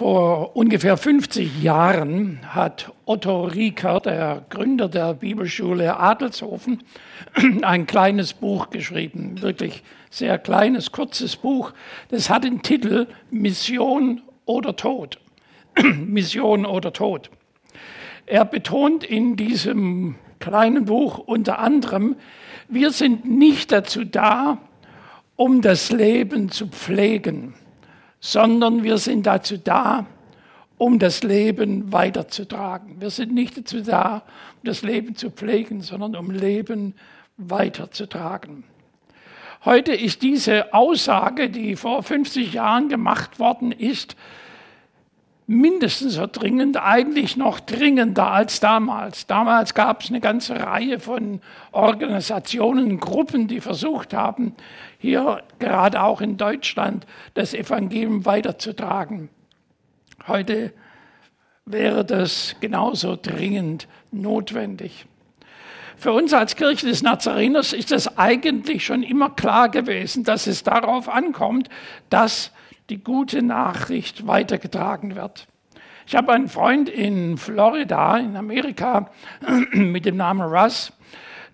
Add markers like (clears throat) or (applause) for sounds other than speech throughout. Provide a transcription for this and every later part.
Vor ungefähr 50 Jahren hat Otto Rieker, der Gründer der Bibelschule Adelshofen, (clears throat) ein kleines Buch geschrieben, wirklich sehr kleines, kurzes Buch. Das hat den Titel Mission oder Tod. (clears throat) Mission oder Tod. Er betont in diesem kleinen Buch unter anderem, wir sind nicht dazu da, um das Leben zu pflegen sondern wir sind dazu da, um das Leben weiterzutragen. Wir sind nicht dazu da, um das Leben zu pflegen, sondern um Leben weiterzutragen. Heute ist diese Aussage, die vor 50 Jahren gemacht worden ist, mindestens so dringend, eigentlich noch dringender als damals. Damals gab es eine ganze Reihe von Organisationen, Gruppen, die versucht haben, hier gerade auch in Deutschland das Evangelium weiterzutragen. Heute wäre das genauso dringend notwendig. Für uns als Kirche des Nazareners ist es eigentlich schon immer klar gewesen, dass es darauf ankommt, dass die gute Nachricht weitergetragen wird. Ich habe einen Freund in Florida, in Amerika, (clears throat) mit dem Namen Russ.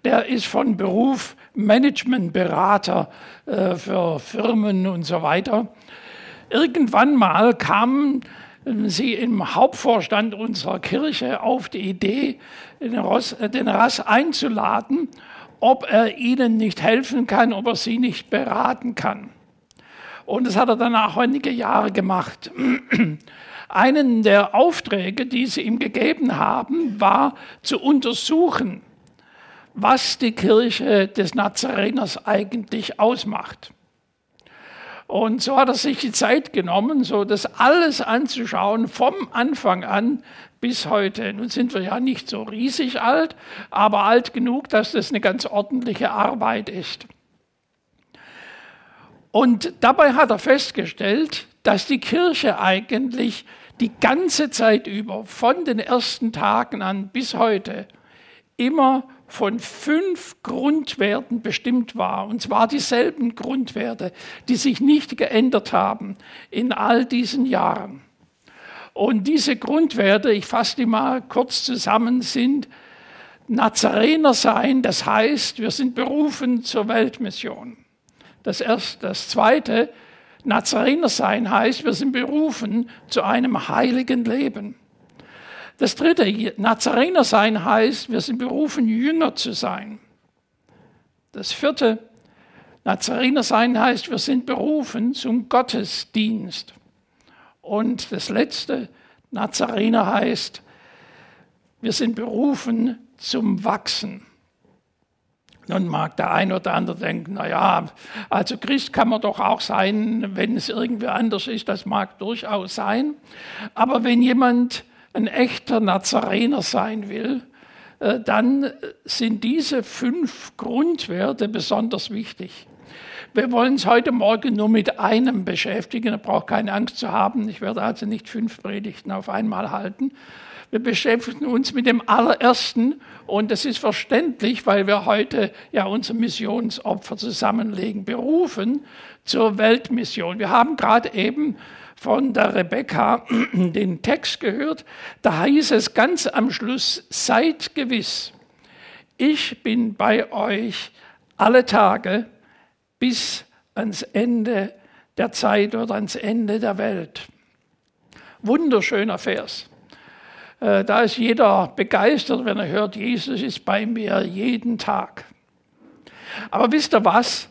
Der ist von Beruf Managementberater äh, für Firmen und so weiter. Irgendwann mal kamen sie im Hauptvorstand unserer Kirche auf die Idee, den Ross, den Rass einzuladen, ob er ihnen nicht helfen kann, ob er sie nicht beraten kann. Und das hat er danach einige Jahre gemacht. Einen der Aufträge, die sie ihm gegeben haben, war zu untersuchen, was die Kirche des Nazareners eigentlich ausmacht. Und so hat er sich die Zeit genommen, so das alles anzuschauen, vom Anfang an bis heute. Nun sind wir ja nicht so riesig alt, aber alt genug, dass das eine ganz ordentliche Arbeit ist. Und dabei hat er festgestellt, dass die Kirche eigentlich die ganze Zeit über, von den ersten Tagen an bis heute, immer von fünf Grundwerten bestimmt war. Und zwar dieselben Grundwerte, die sich nicht geändert haben in all diesen Jahren. Und diese Grundwerte, ich fasse die mal kurz zusammen, sind Nazarener sein, das heißt, wir sind berufen zur Weltmission. Das erste. Das zweite, Nazarener sein heißt, wir sind berufen zu einem heiligen Leben. Das dritte, Nazarener sein heißt, wir sind berufen, Jünger zu sein. Das vierte, Nazarener sein heißt, wir sind berufen zum Gottesdienst. Und das letzte, Nazarener heißt, wir sind berufen zum Wachsen. Nun mag der ein oder andere denken, naja, also Christ kann man doch auch sein, wenn es irgendwie anders ist, das mag durchaus sein. Aber wenn jemand ein echter Nazarener sein will, äh, dann sind diese fünf Grundwerte besonders wichtig. Wir wollen uns heute Morgen nur mit einem beschäftigen, da braucht keine Angst zu haben. Ich werde also nicht fünf Predigten auf einmal halten, wir beschäftigen uns mit dem allerersten und das ist verständlich, weil wir heute ja unser Missionsopfer zusammenlegen, berufen zur Weltmission. Wir haben gerade eben von der Rebecca (clears throat) den Text gehört. Da heißt es ganz am Schluss, seid gewiss, ich bin bei euch alle Tage bis ans Ende der Zeit oder ans Ende der Welt. Wunderschöner Vers. Äh, da ist jeder begeistert, wenn er hört, Jesus ist bei mir jeden Tag. Aber wisst ihr was?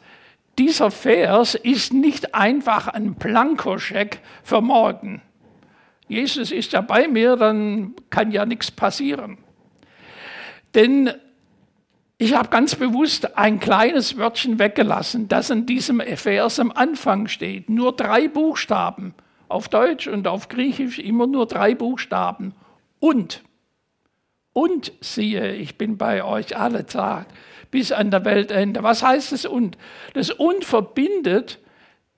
Dieser Vers ist nicht einfach ein Blankoscheck für morgen. Jesus ist ja bei mir, dann kann ja nichts passieren. Denn ich habe ganz bewusst ein kleines Wörtchen weggelassen, das in diesem Vers am Anfang steht. Nur drei Buchstaben. Auf Deutsch und auf Griechisch immer nur drei Buchstaben. Und, und siehe, ich bin bei euch alle Zeit bis an der Weltende. Was heißt das und? Das und verbindet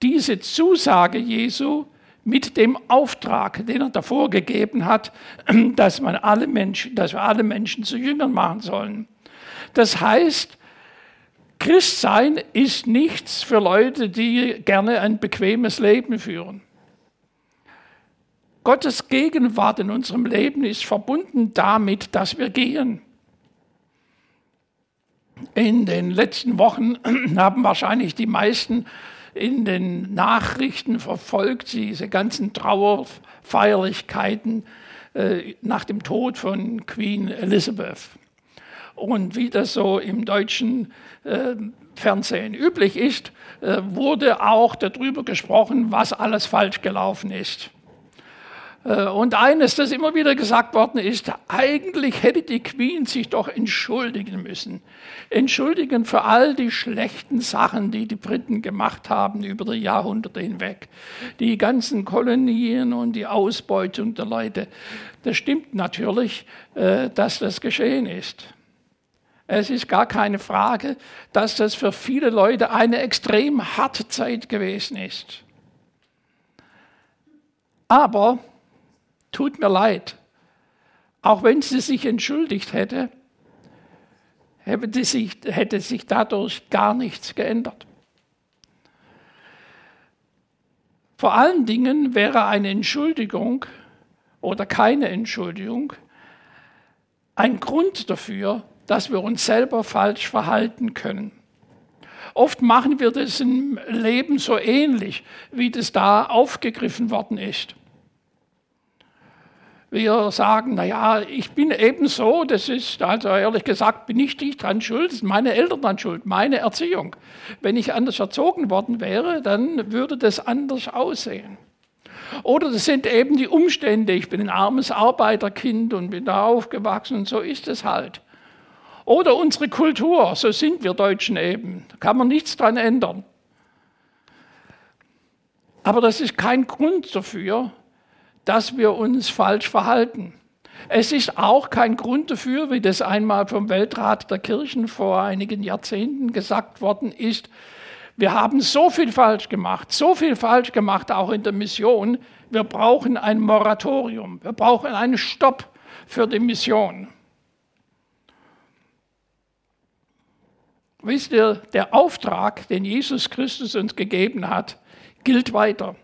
diese Zusage Jesu mit dem Auftrag, den er davor gegeben hat, (clears throat) dass, man alle Menschen, dass wir alle Menschen zu Jüngern machen sollen. Das heißt, Christsein ist nichts für Leute, die gerne ein bequemes Leben führen. Gottes Gegenwart in unserem Leben ist verbunden damit, dass wir gehen. In den letzten Wochen (clears throat) haben wahrscheinlich die meisten in den Nachrichten verfolgt, diese ganzen Trauerfeierlichkeiten äh, nach dem Tod von Queen Elizabeth. Und wie das so im deutschen äh, Fernsehen üblich ist, äh, wurde auch darüber gesprochen, was alles falsch gelaufen ist. Äh, und eines, das immer wieder gesagt worden ist, eigentlich hätte die Queen sich doch entschuldigen müssen. Entschuldigen für all die schlechten Sachen, die die Briten gemacht haben über die Jahrhunderte hinweg. Die ganzen Kolonien und die Ausbeutung der Leute. Das stimmt natürlich, äh, dass das geschehen ist. Es ist gar keine Frage, dass das für viele Leute eine extrem harte Zeit gewesen ist. Aber tut mir leid, auch wenn sie sich entschuldigt hätte, hätte sich, hätte sich dadurch gar nichts geändert. Vor allen Dingen wäre eine Entschuldigung oder keine Entschuldigung ein Grund dafür, dass wir uns selber falsch verhalten können. Oft machen wir das im Leben so ähnlich, wie das da aufgegriffen worden ist. Wir sagen, naja, ich bin eben so, das ist, also ehrlich gesagt, bin ich nicht dran schuld, das sind meine Eltern dran schuld, meine Erziehung. Wenn ich anders erzogen worden wäre, dann würde das anders aussehen. Oder das sind eben die Umstände, ich bin ein armes Arbeiterkind und bin da aufgewachsen und so ist es halt. Oder unsere Kultur, so sind wir Deutschen eben. Da kann man nichts dran ändern. Aber das ist kein Grund dafür, dass wir uns falsch verhalten. Es ist auch kein Grund dafür, wie das einmal vom Weltrat der Kirchen vor einigen Jahrzehnten gesagt worden ist, wir haben so viel falsch gemacht, so viel falsch gemacht, auch in der Mission, wir brauchen ein Moratorium, wir brauchen einen Stopp für die Mission. Wisst ihr, der Auftrag, den Jesus Christus uns gegeben hat, gilt weiter.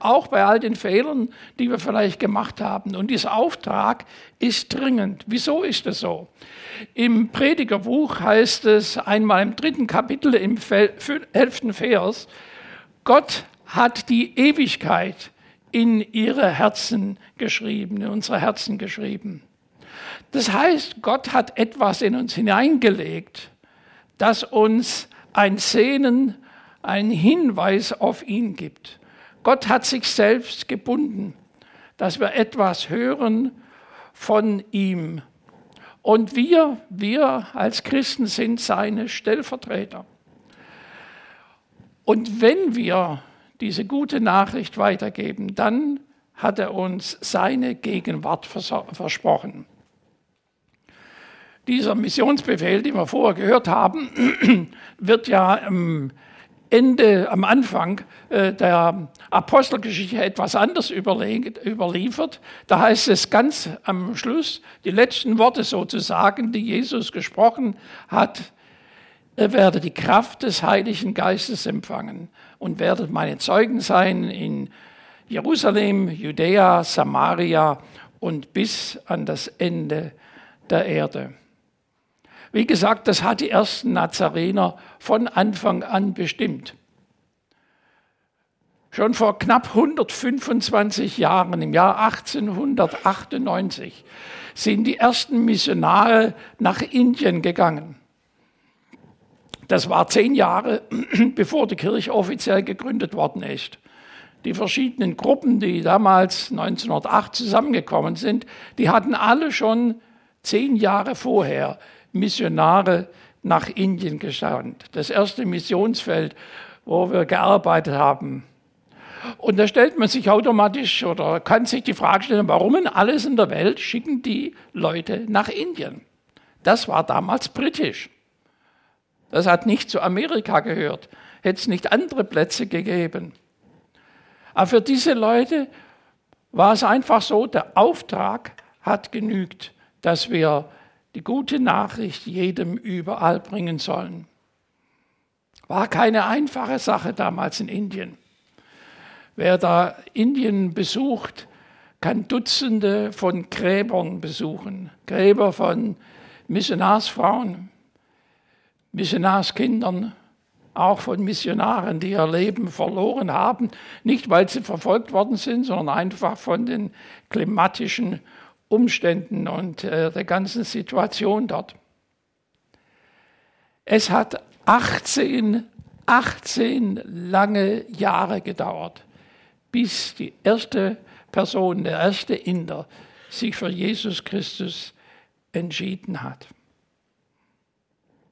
Auch bei all den Fehlern, die wir vielleicht gemacht haben. Und dieser Auftrag ist dringend. Wieso ist das so? Im Predigerbuch heißt es einmal im dritten Kapitel, im elften Vers, Gott hat die Ewigkeit in ihre Herzen geschrieben, in unsere Herzen geschrieben. Das heißt, Gott hat etwas in uns hineingelegt, das uns ein Sehnen, einen Hinweis auf ihn gibt. Gott hat sich selbst gebunden, dass wir etwas hören von ihm. Und wir, wir als Christen sind seine Stellvertreter. Und wenn wir diese gute Nachricht weitergeben, dann hat er uns seine Gegenwart versprochen. Dieser Missionsbefehl, den wir vorher gehört haben, (clears throat) wird ja am Ende, am Anfang äh, der Apostelgeschichte etwas anders überliefert. Da heißt es ganz am Schluss, die letzten Worte sozusagen, die Jesus gesprochen hat, ihr werdet die Kraft des Heiligen Geistes empfangen und werdet meine Zeugen sein in Jerusalem, Judäa, Samaria und bis an das Ende der Erde. Wie gesagt, das hat die ersten Nazarener von Anfang an bestimmt. Schon vor knapp 125 Jahren, im Jahr 1898, sind die ersten Missionare nach Indien gegangen. Das war zehn Jahre, (clears throat) bevor die Kirche offiziell gegründet worden ist. Die verschiedenen Gruppen, die damals 1908 zusammengekommen sind, die hatten alle schon zehn Jahre vorher Missionare nach Indien gesandt. Das erste Missionsfeld, wo wir gearbeitet haben. Und da stellt man sich automatisch oder kann sich die Frage stellen, warum in alles in der Welt schicken die Leute nach Indien? Das war damals britisch. Das hat nicht zu Amerika gehört. Hätte es nicht andere Plätze gegeben. Aber für diese Leute war es einfach so, der Auftrag hat genügt, dass wir die gute Nachricht jedem überall bringen sollen. War keine einfache Sache damals in Indien. Wer da Indien besucht, kann Dutzende von Gräbern besuchen, Gräber von Missionarsfrauen, Missionarskindern, auch von Missionaren, die ihr Leben verloren haben, nicht weil sie verfolgt worden sind, sondern einfach von den klimatischen Umständen und äh, der ganzen Situation dort. Es hat 18, 18 lange Jahre gedauert, bis die erste Person, der erste Inder, sich für Jesus Christus entschieden hat.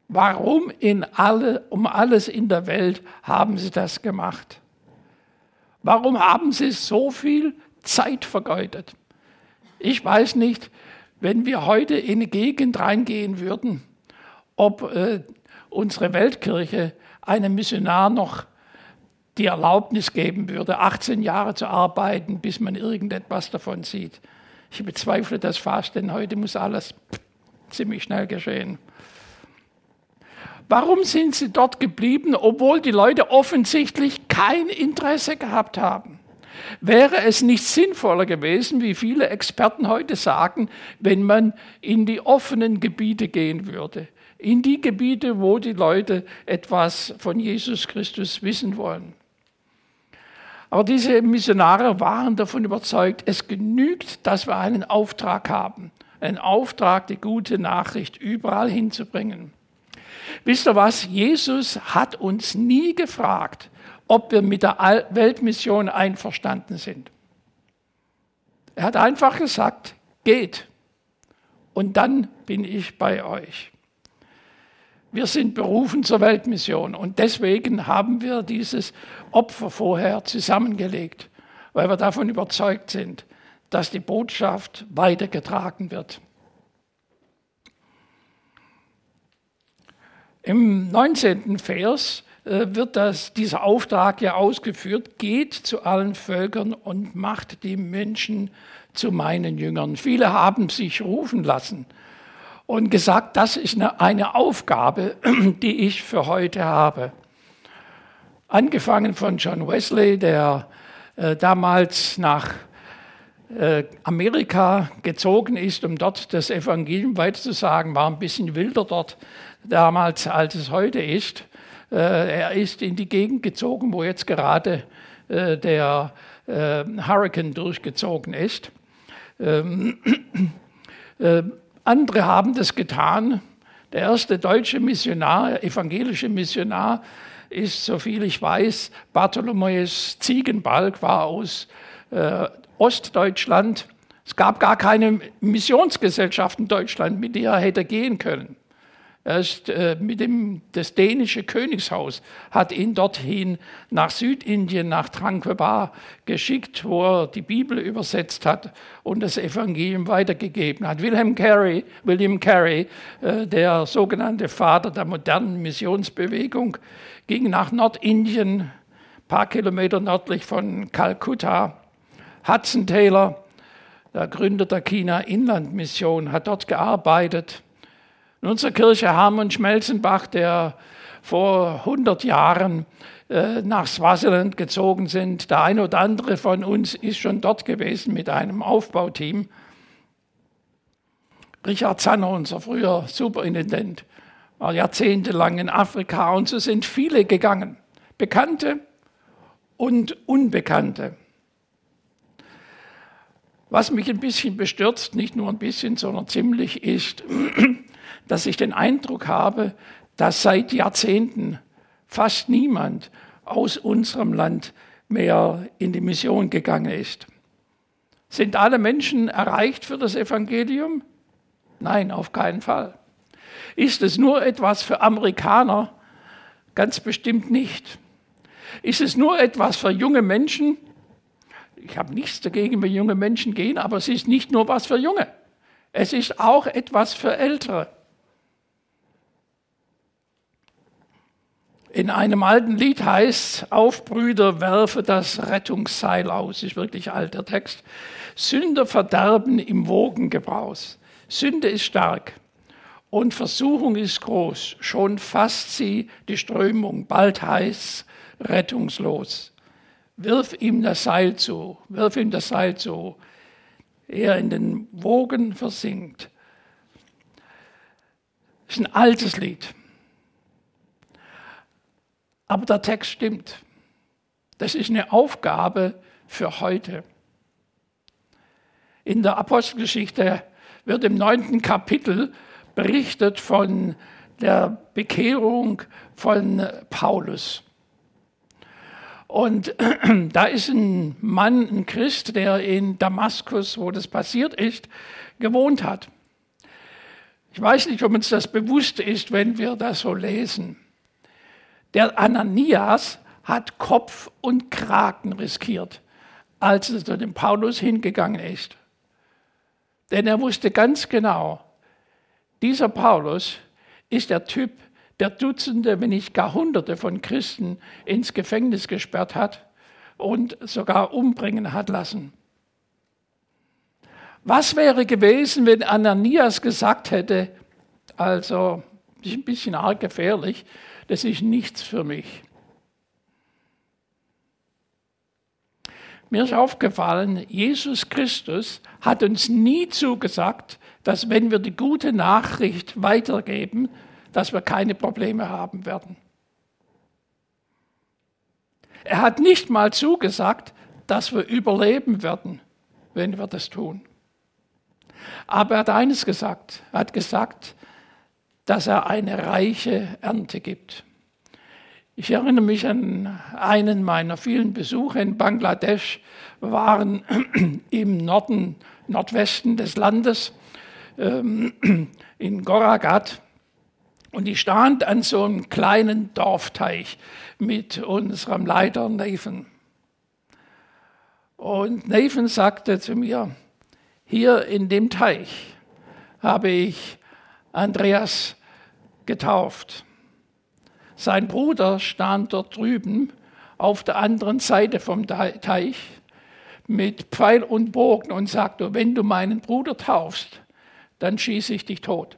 Warum in alle, um alles in der Welt haben sie das gemacht? Warum haben sie so viel Zeit vergeudet? Ich weiß nicht, wenn wir heute in eine Gegend reingehen würden, ob äh, unsere Weltkirche einem Missionar noch die Erlaubnis geben würde, 18 Jahre zu arbeiten, bis man irgendetwas davon sieht. Ich bezweifle das fast, denn heute muss alles ziemlich schnell geschehen. Warum sind sie dort geblieben, obwohl die Leute offensichtlich kein Interesse gehabt haben? Wäre es nicht sinnvoller gewesen, wie viele Experten heute sagen, wenn man in die offenen Gebiete gehen würde, in die Gebiete, wo die Leute etwas von Jesus Christus wissen wollen? Aber diese Missionare waren davon überzeugt, es genügt, dass wir einen Auftrag haben, einen Auftrag, die gute Nachricht überall hinzubringen. Wisst ihr was? Jesus hat uns nie gefragt, ob wir mit der Weltmission einverstanden sind. Er hat einfach gesagt, geht und dann bin ich bei euch. Wir sind berufen zur Weltmission und deswegen haben wir dieses Opfer vorher zusammengelegt, weil wir davon überzeugt sind, dass die Botschaft weitergetragen wird. Im 19. Vers wird das, dieser Auftrag ja ausgeführt, geht zu allen Völkern und macht die Menschen zu meinen Jüngern. Viele haben sich rufen lassen und gesagt, das ist eine, eine Aufgabe, (clears throat) die ich für heute habe. Angefangen von John Wesley, der äh, damals nach äh, Amerika gezogen ist, um dort das Evangelium weiterzusagen, war ein bisschen wilder dort damals, als es heute ist. Äh, er ist in die Gegend gezogen, wo jetzt gerade äh, der äh, Hurricane durchgezogen ist. Ähm, (clears throat) andere haben das getan. Der erste deutsche Missionar, evangelische Missionar, ist, soviel ich weiß, Bartholomäus Ziegenbalg, war aus äh, Ostdeutschland. Es gab gar keine Missionsgesellschaft in Deutschland, mit der er hätte gehen können. Er ist äh, mit dem, das dänische Königshaus hat ihn dorthin nach Südindien, nach Tranquebar geschickt, wo er die Bibel übersetzt hat und das Evangelium weitergegeben hat. Wilhelm Carey, William Carey, äh, der sogenannte Vater der modernen Missionsbewegung, ging nach Nordindien, ein paar Kilometer nördlich von Kalkutta. Hudson Taylor, der Gründer der China-Inlandmission, hat dort gearbeitet in unserer Kirche Harmon Schmelzenbach, der vor 100 Jahren äh, nach Swaziland gezogen sind. Der eine oder andere von uns ist schon dort gewesen mit einem Aufbauteam. Richard Zanner, unser früher Superintendent, war jahrzehntelang in Afrika und so sind viele gegangen. Bekannte und Unbekannte. Was mich ein bisschen bestürzt, nicht nur ein bisschen, sondern ziemlich, ist, (clears throat) dass ich den Eindruck habe, dass seit Jahrzehnten fast niemand aus unserem Land mehr in die Mission gegangen ist. Sind alle Menschen erreicht für das Evangelium? Nein, auf keinen Fall. Ist es nur etwas für Amerikaner? Ganz bestimmt nicht. Ist es nur etwas für junge Menschen? Ich habe nichts dagegen, wenn junge Menschen gehen, aber es ist nicht nur was für Junge. Es ist auch etwas für Ältere. In einem alten Lied heißt, auf Brüder, werfe das Rettungsseil aus, ist wirklich alter Text. Sünder verderben im Wogengebraus. Sünde ist stark und Versuchung ist groß. Schon fasst sie die Strömung, bald heiß, rettungslos. Wirf ihm das Seil zu, wirf ihm das Seil zu. er in den Wogen versinkt. Das ist ein altes Lied. Aber der Text stimmt. Das ist eine Aufgabe für heute. In der Apostelgeschichte wird im neunten Kapitel berichtet von der Bekehrung von Paulus. Und (clears throat) da ist ein Mann, ein Christ, der in Damaskus, wo das passiert ist, gewohnt hat. Ich weiß nicht, ob uns das bewusst ist, wenn wir das so lesen. Der Ananias hat Kopf und Kragen riskiert, als er zu dem Paulus hingegangen ist. Denn er wusste ganz genau, dieser Paulus ist der Typ, der Dutzende, wenn nicht gar Hunderte von Christen ins Gefängnis gesperrt hat und sogar umbringen hat lassen. Was wäre gewesen, wenn Ananias gesagt hätte, also, ein bisschen arg gefährlich, das ist nichts für mich. Mir ist aufgefallen, Jesus Christus hat uns nie zugesagt, dass wenn wir die gute Nachricht weitergeben, dass wir keine Probleme haben werden. Er hat nicht mal zugesagt, dass wir überleben werden, wenn wir das tun. Aber er hat eines gesagt. Er hat gesagt, dass er eine reiche Ernte gibt. Ich erinnere mich an einen meiner vielen Besuche in Bangladesch, wir waren (clears throat) im Norden, Nordwesten des Landes, ähm, (clears throat) in Goragat. Und ich stand an so einem kleinen Dorfteich mit unserem Leiter Nathan. Und Nathan sagte zu mir, hier in dem Teich habe ich Andreas getauft. Sein Bruder stand dort drüben auf der anderen Seite vom Teich mit Pfeil und Bogen und sagte, wenn du meinen Bruder taufst, dann schieße ich dich tot.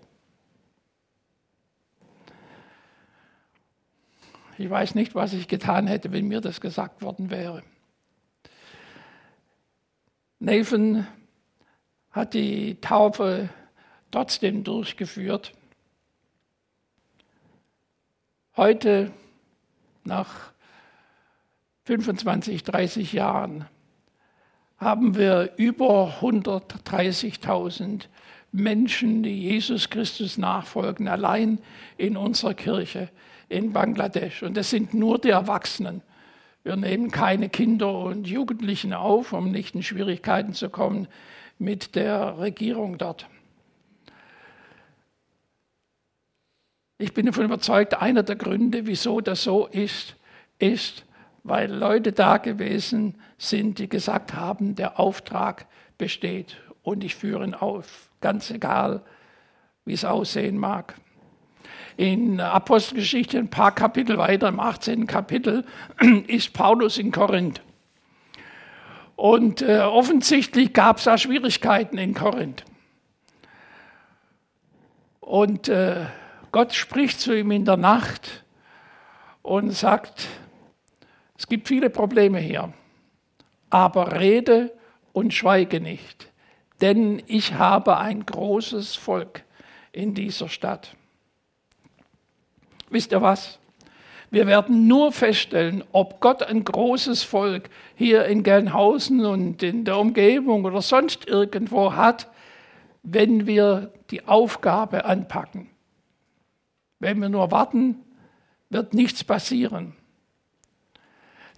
Ich weiß nicht, was ich getan hätte, wenn mir das gesagt worden wäre. Nathan hat die Taufe trotzdem durchgeführt. Heute, nach 25, 30 Jahren, haben wir über 130.000 Menschen, die Jesus Christus nachfolgen, allein in unserer Kirche in Bangladesch. Und das sind nur die Erwachsenen. Wir nehmen keine Kinder und Jugendlichen auf, um nicht in Schwierigkeiten zu kommen mit der Regierung dort. Ich bin davon überzeugt, einer der Gründe, wieso das so ist, ist, weil Leute da gewesen sind, die gesagt haben, der Auftrag besteht und ich führe ihn auf, ganz egal, wie es aussehen mag. In Apostelgeschichte ein paar Kapitel weiter, im 18. Kapitel, (clears throat) ist Paulus in Korinth. Und äh, offensichtlich gab es da Schwierigkeiten in Korinth. Und äh, Gott spricht zu ihm in der Nacht und sagt, es gibt viele Probleme hier, aber rede und schweige nicht, denn ich habe ein großes Volk in dieser Stadt. Wisst ihr was? Wir werden nur feststellen, ob Gott ein großes Volk hier in Gelnhausen und in der Umgebung oder sonst irgendwo hat, wenn wir die Aufgabe anpacken. Wenn wir nur warten, wird nichts passieren.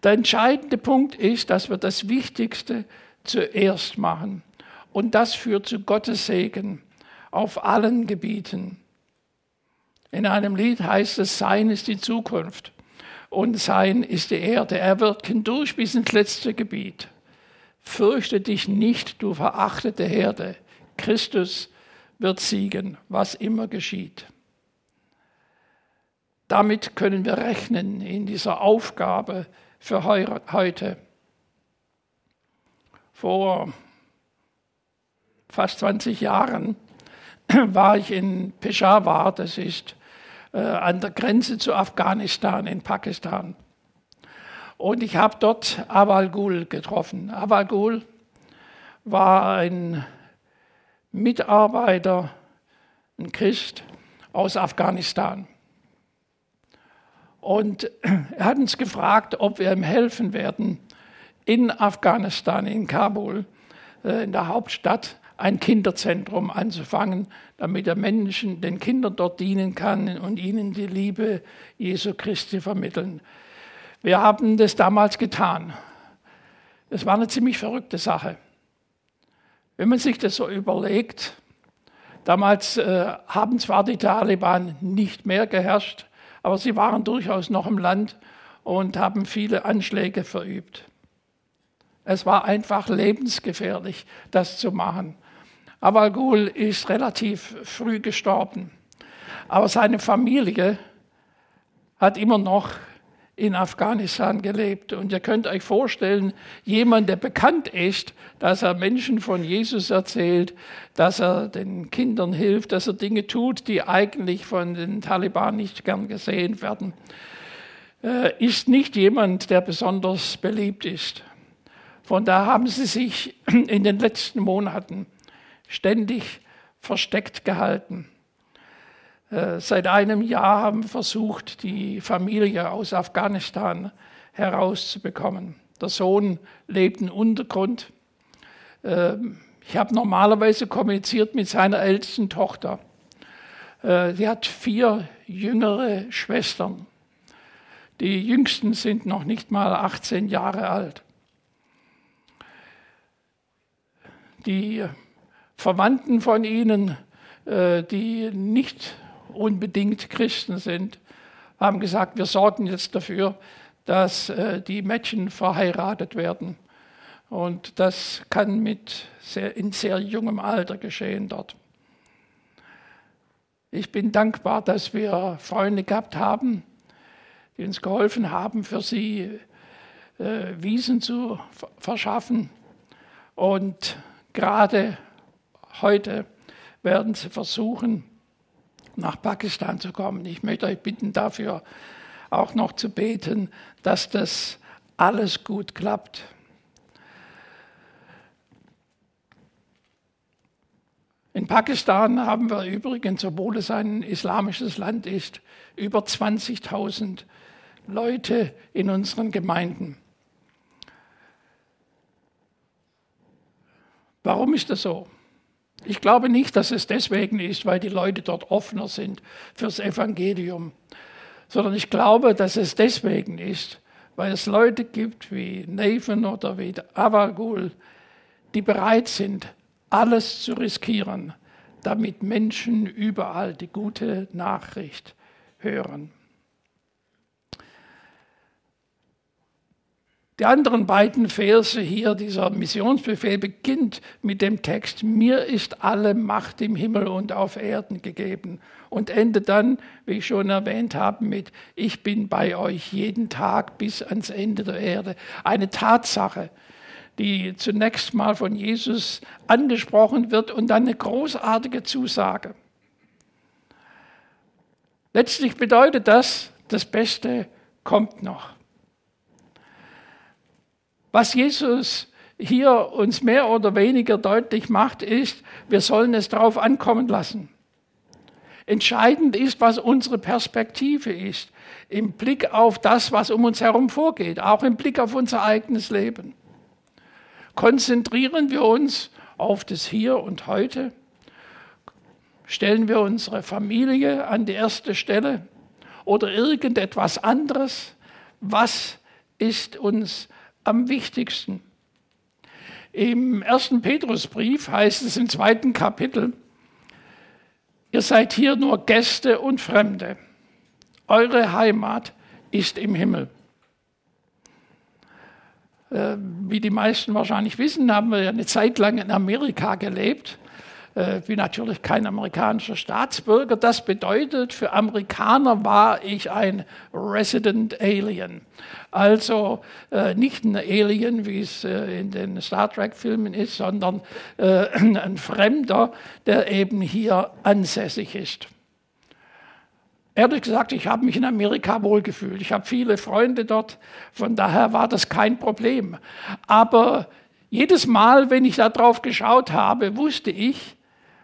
Der entscheidende Punkt ist, dass wir das Wichtigste zuerst machen. Und das führt zu Gottes Segen auf allen Gebieten. In einem Lied heißt es, Sein ist die Zukunft und Sein ist die Erde. Er wird hindurch bis ins letzte Gebiet. Fürchte dich nicht, du verachtete Herde. Christus wird siegen, was immer geschieht. Damit können wir rechnen in dieser Aufgabe für heute. Vor fast 20 Jahren (clears throat) war ich in Peshawar, das ist äh, an der Grenze zu Afghanistan in Pakistan. Und ich habe dort Awal Ghul getroffen. Awal Ghul war ein Mitarbeiter, ein Christ aus Afghanistan. Und er hat uns gefragt, ob wir ihm helfen werden, in Afghanistan, in Kabul, äh, in der Hauptstadt, ein Kinderzentrum anzufangen, damit er Menschen, den Kindern dort dienen kann und ihnen die Liebe Jesu Christi vermitteln. Wir haben das damals getan. Es war eine ziemlich verrückte Sache. Wenn man sich das so überlegt, damals äh, haben zwar die Taliban nicht mehr geherrscht, aber sie waren durchaus noch im Land und haben viele Anschläge verübt. Es war einfach lebensgefährlich, das zu machen. Awalgul ist relativ früh gestorben, aber seine Familie hat immer noch in Afghanistan gelebt. Und ihr könnt euch vorstellen, jemand, der bekannt ist, dass er Menschen von Jesus erzählt, dass er den Kindern hilft, dass er Dinge tut, die eigentlich von den Taliban nicht gern gesehen werden, äh, ist nicht jemand, der besonders beliebt ist. Von da haben sie sich in den letzten Monaten ständig versteckt gehalten. Äh, seit einem Jahr haben versucht, die Familie aus Afghanistan herauszubekommen. Der Sohn lebt im Untergrund. Ähm, ich habe normalerweise kommuniziert mit seiner ältesten Tochter. Äh, sie hat vier jüngere Schwestern. Die jüngsten sind noch nicht mal 18 Jahre alt. Die Verwandten von ihnen, äh, die nicht unbedingt Christen sind, haben gesagt, wir sorgen jetzt dafür, dass äh, die Mädchen verheiratet werden. Und das kann mit sehr, in sehr jungem Alter geschehen dort. Ich bin dankbar, dass wir Freunde gehabt haben, die uns geholfen haben, für sie äh, Wiesen zu verschaffen. Und gerade heute werden sie versuchen, nach Pakistan zu kommen. Ich möchte euch bitten, dafür auch noch zu beten, dass das alles gut klappt. In Pakistan haben wir übrigens, obwohl es ein islamisches Land ist, über 20.000 Leute in unseren Gemeinden. Warum ist das so? Ich glaube nicht, dass es deswegen ist, weil die Leute dort offener sind fürs Evangelium, sondern ich glaube, dass es deswegen ist, weil es Leute gibt wie Nathan oder wie Avagul, die bereit sind, alles zu riskieren, damit Menschen überall die gute Nachricht hören. Die anderen beiden Verse hier, dieser Missionsbefehl beginnt mit dem Text, mir ist alle Macht im Himmel und auf Erden gegeben und endet dann, wie ich schon erwähnt habe, mit, ich bin bei euch jeden Tag bis ans Ende der Erde. Eine Tatsache, die zunächst mal von Jesus angesprochen wird und dann eine großartige Zusage. Letztlich bedeutet das, das Beste kommt noch. Was Jesus hier uns mehr oder weniger deutlich macht, ist, wir sollen es darauf ankommen lassen. Entscheidend ist, was unsere Perspektive ist, im Blick auf das, was um uns herum vorgeht, auch im Blick auf unser eigenes Leben. Konzentrieren wir uns auf das Hier und Heute? Stellen wir unsere Familie an die erste Stelle oder irgendetwas anderes? Was ist uns am wichtigsten. Im ersten Petrusbrief heißt es im zweiten Kapitel, ihr seid hier nur Gäste und Fremde. Eure Heimat ist im Himmel. Äh, wie die meisten wahrscheinlich wissen, haben wir ja eine Zeit lang in Amerika gelebt äh, bin natürlich kein amerikanischer Staatsbürger. Das bedeutet, für Amerikaner war ich ein Resident Alien. Also äh, nicht ein Alien, wie es äh, in den Star Trek-Filmen ist, sondern äh, (clears throat) ein Fremder, der eben hier ansässig ist. Ehrlich gesagt, ich habe mich in Amerika wohlgefühlt. Ich habe viele Freunde dort, von daher war das kein Problem. Aber Jedes Mal, wenn ich darauf geschaut habe, wusste ich,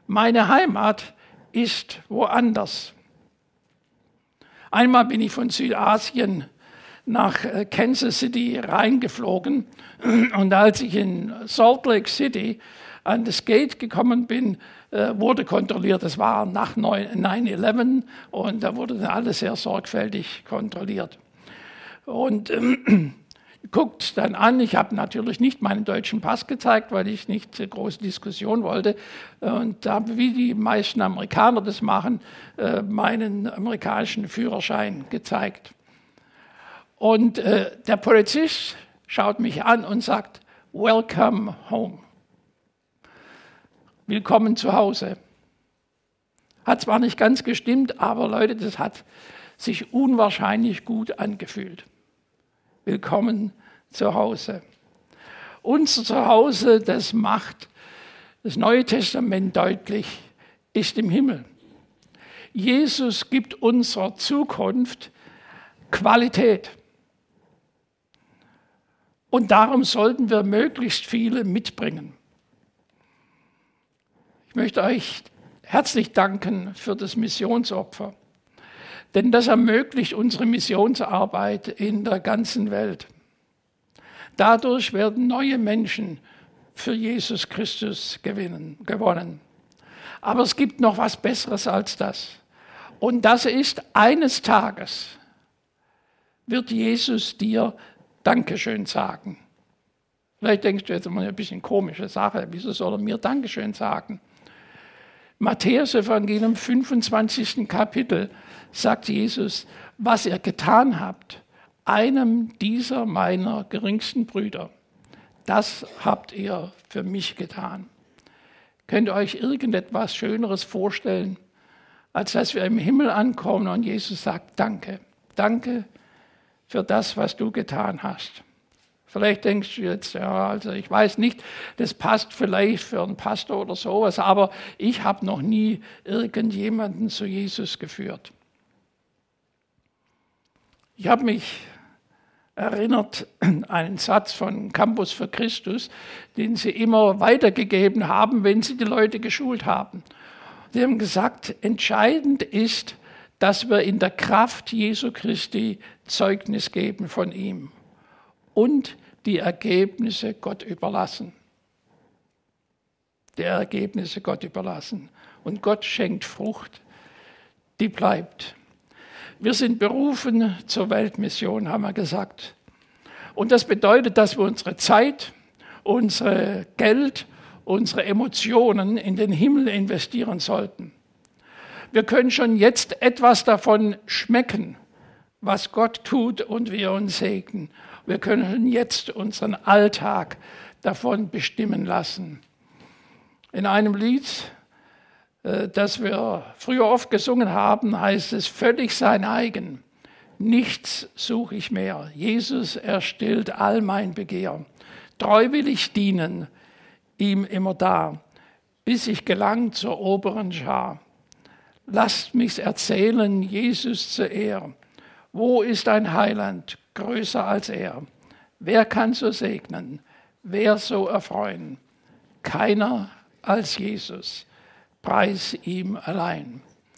meine Heimat ist woanders. Einmal bin ich von Südasien nach äh, Kansas City reingeflogen (clears throat) und als ich in Salt Lake City an das Gate gekommen bin, äh, wurde kontrolliert. Das war nach 9-11 und da wurde alles sehr sorgfältig kontrolliert. Und (clears throat) guckt dann an, ich habe natürlich nicht meinen deutschen Pass gezeigt, weil ich nicht äh, große Diskussion wollte und habe, wie die meisten Amerikaner das machen, äh, meinen amerikanischen Führerschein gezeigt. Und äh, der Polizist schaut mich an und sagt, Welcome home. Willkommen zu Hause. Hat zwar nicht ganz gestimmt, aber Leute, das hat sich unwahrscheinlich gut angefühlt. Willkommen zu Hause. Unser Zuhause, das macht das Neue Testament deutlich, ist im Himmel. Jesus gibt unserer Zukunft Qualität. Und darum sollten wir möglichst viele mitbringen. Ich möchte euch herzlich danken für das Missionsopfer, denn das ermöglicht unsere Missionsarbeit in der ganzen Welt. Dadurch werden neue Menschen für Jesus Christus gewinnen, gewonnen. Aber es gibt noch was Besseres als das. Und das ist, eines Tages wird Jesus dir Dankeschön sagen. Vielleicht denkst du jetzt mal ein bisschen komische Sache, wieso soll er mir Dankeschön sagen? Matthäus Evangelium 25. Kapitel sagt Jesus, was ihr getan habt, einem dieser meiner geringsten Brüder, das habt ihr für mich getan. Könnt ihr euch irgendetwas Schöneres vorstellen, als dass wir im Himmel ankommen und Jesus sagt, danke, danke für das, was du getan hast. Vielleicht denkst du jetzt, ja, also ich weiß nicht, das passt vielleicht für einen Pastor oder sowas, aber ich habe noch nie irgendjemanden zu Jesus geführt. Ich habe mich erinnert (clears throat) an einen Satz von Campus für Christus, den sie immer weitergegeben haben, wenn sie die Leute geschult haben. Sie haben gesagt, entscheidend ist, dass wir in der Kraft Jesu Christi Zeugnis geben von ihm und die Ergebnisse Gott überlassen. Die Ergebnisse Gott überlassen. Und Gott schenkt Frucht, die bleibt. Wir sind berufen zur Weltmission, haben wir gesagt. Und das bedeutet, dass wir unsere Zeit, unser Geld, unsere Emotionen in den Himmel investieren sollten. Wir können schon jetzt etwas davon schmecken, was Gott tut und wir uns segnen. Wir können jetzt unseren Alltag davon bestimmen lassen. In einem Lied, äh, das wir früher oft gesungen haben, heißt es völlig sein eigen. Nichts suche ich mehr. Jesus erstillt all mein Begehr. Treu will ich dienen, ihm immer da, bis ich gelang zur oberen Schar. Lasst mich erzählen, Jesus zu Ehr. Wo ist ein Heiland größer als er? Wer kann so segnen? Wer so erfreuen? Keiner als Jesus. Preis ihm allein.